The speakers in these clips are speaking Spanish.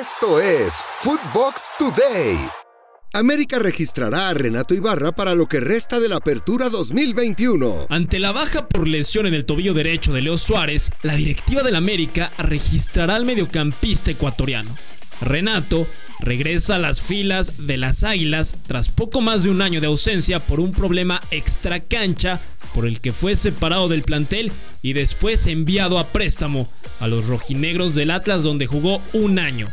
Esto es Footbox Today. América registrará a Renato Ibarra para lo que resta de la apertura 2021. Ante la baja por lesión en el tobillo derecho de Leo Suárez, la directiva del América registrará al mediocampista ecuatoriano. Renato regresa a las filas de las Águilas tras poco más de un año de ausencia por un problema extracancha por el que fue separado del plantel y después enviado a préstamo a los rojinegros del Atlas donde jugó un año.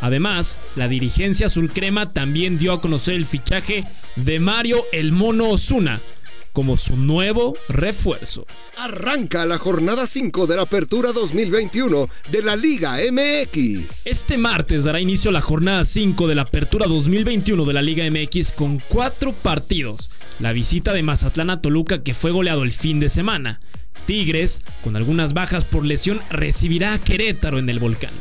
Además, la dirigencia azul crema también dio a conocer el fichaje de Mario El Mono Osuna como su nuevo refuerzo. Arranca la jornada 5 de la Apertura 2021 de la Liga MX. Este martes dará inicio la jornada 5 de la Apertura 2021 de la Liga MX con cuatro partidos. La visita de Mazatlán a Toluca que fue goleado el fin de semana. Tigres, con algunas bajas por lesión, recibirá a Querétaro en el volcán.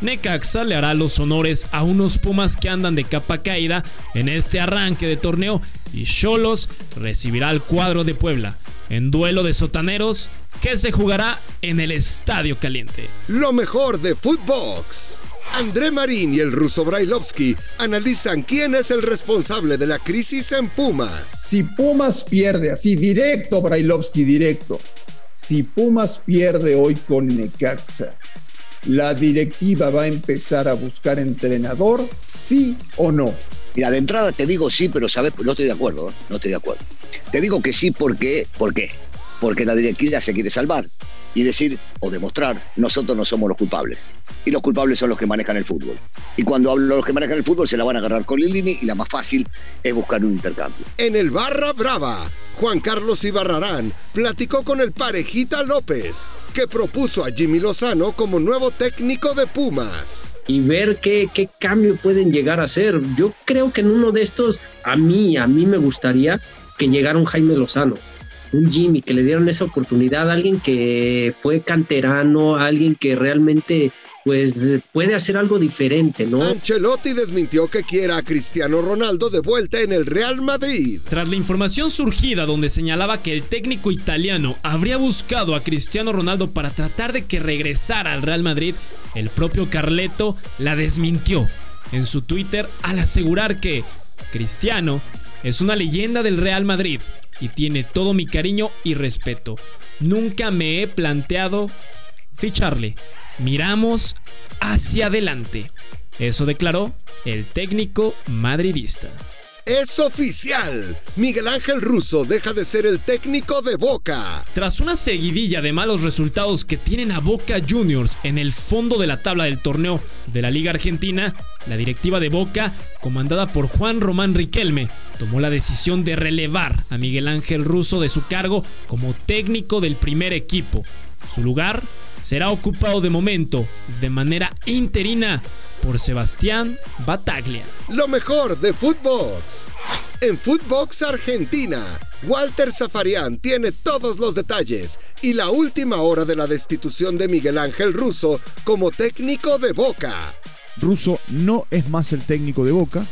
Necaxa le hará los honores a unos Pumas que andan de capa caída en este arranque de torneo y Cholos recibirá al cuadro de Puebla en duelo de sotaneros que se jugará en el Estadio Caliente. Lo mejor de Footbox. André Marín y el ruso Brailovsky analizan quién es el responsable de la crisis en Pumas. Si Pumas pierde así directo, Brailovsky directo. Si Pumas pierde hoy con Necaxa, la directiva va a empezar a buscar entrenador, sí o no. Mira, de entrada te digo sí, pero sabes, no estoy de acuerdo, ¿eh? no estoy de acuerdo. Te digo que sí porque, ¿por qué? Porque la directiva se quiere salvar y decir o demostrar, nosotros no somos los culpables. Y los culpables son los que manejan el fútbol. Y cuando hablo de los que manejan el fútbol, se la van a agarrar con Lilini y la más fácil es buscar un intercambio. En el Barra Brava, Juan Carlos Ibarrarán platicó con el parejita López, que propuso a Jimmy Lozano como nuevo técnico de Pumas. Y ver qué, qué cambio pueden llegar a hacer. Yo creo que en uno de estos, a mí, a mí me gustaría que llegara un Jaime Lozano un Jimmy, que le dieron esa oportunidad a alguien que fue canterano, alguien que realmente pues puede hacer algo diferente, ¿no? Ancelotti desmintió que quiera a Cristiano Ronaldo de vuelta en el Real Madrid. Tras la información surgida donde señalaba que el técnico italiano habría buscado a Cristiano Ronaldo para tratar de que regresara al Real Madrid, el propio Carleto la desmintió en su Twitter al asegurar que Cristiano es una leyenda del Real Madrid y tiene todo mi cariño y respeto. Nunca me he planteado ficharle. Miramos hacia adelante. Eso declaró el técnico madridista. Es oficial. Miguel Ángel Russo deja de ser el técnico de Boca. Tras una seguidilla de malos resultados que tienen a Boca Juniors en el fondo de la tabla del torneo de la Liga Argentina, la directiva de Boca, comandada por Juan Román Riquelme, tomó la decisión de relevar a Miguel Ángel Russo de su cargo como técnico del primer equipo. Su lugar será ocupado de momento, de manera interina, por Sebastián Bataglia. Lo mejor de Footbox. En Footbox Argentina, Walter Zafarian tiene todos los detalles y la última hora de la destitución de Miguel Ángel Russo como técnico de Boca. Russo no es más el técnico de Boca.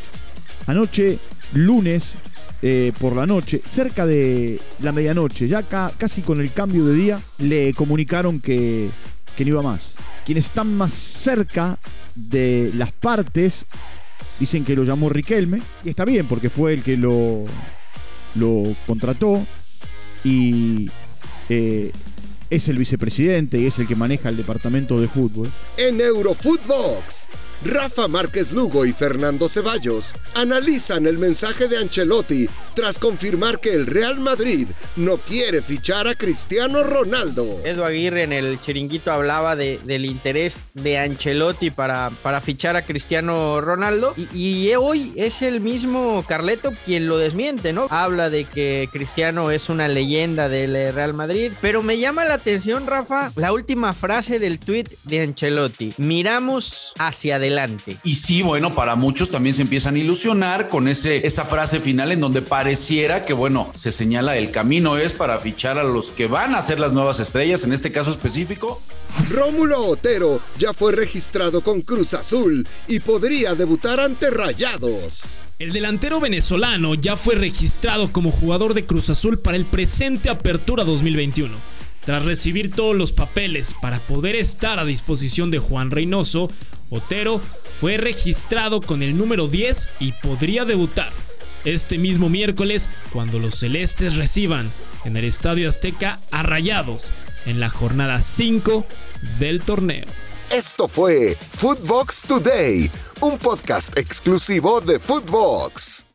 Anoche, lunes, eh, por la noche, cerca de la medianoche, ya casi con el cambio de día, le comunicaron que, que no iba más. Quienes están más cerca de las partes dicen que lo llamó Riquelme, y está bien porque fue el que lo, lo contrató y eh, es el vicepresidente y es el que maneja el departamento de fútbol. En Eurofootbox Rafa Márquez Lugo y Fernando Ceballos analizan el mensaje de Ancelotti tras confirmar que el Real Madrid no quiere fichar a Cristiano Ronaldo. Edu Aguirre en el chiringuito hablaba de, del interés de Ancelotti para, para fichar a Cristiano Ronaldo y, hoy es el mismo Carleto quien lo desmiente, ¿no? Habla de que Cristiano es una leyenda del Real Madrid, pero me llama la atención, Rafa, la última frase del tweet de Ancelotti. Miramos hacia adelante y sí, bueno, para muchos también se empiezan a ilusionar con ese, esa frase final en donde pareciera que, bueno, se señala el camino es para fichar a los que van a ser las nuevas estrellas, en este caso específico. Rómulo Otero ya fue registrado con Cruz Azul y podría debutar ante Rayados. El delantero venezolano ya fue registrado como jugador de Cruz Azul para el presente Apertura 2021. Tras recibir todos los papeles para poder estar a disposición de Juan Reynoso, Otero fue registrado con el número 10 y podría debutar este mismo miércoles cuando los celestes reciban en el Estadio Azteca a Rayados en la jornada 5 del torneo. Esto fue Footbox Today, un podcast exclusivo de Footbox.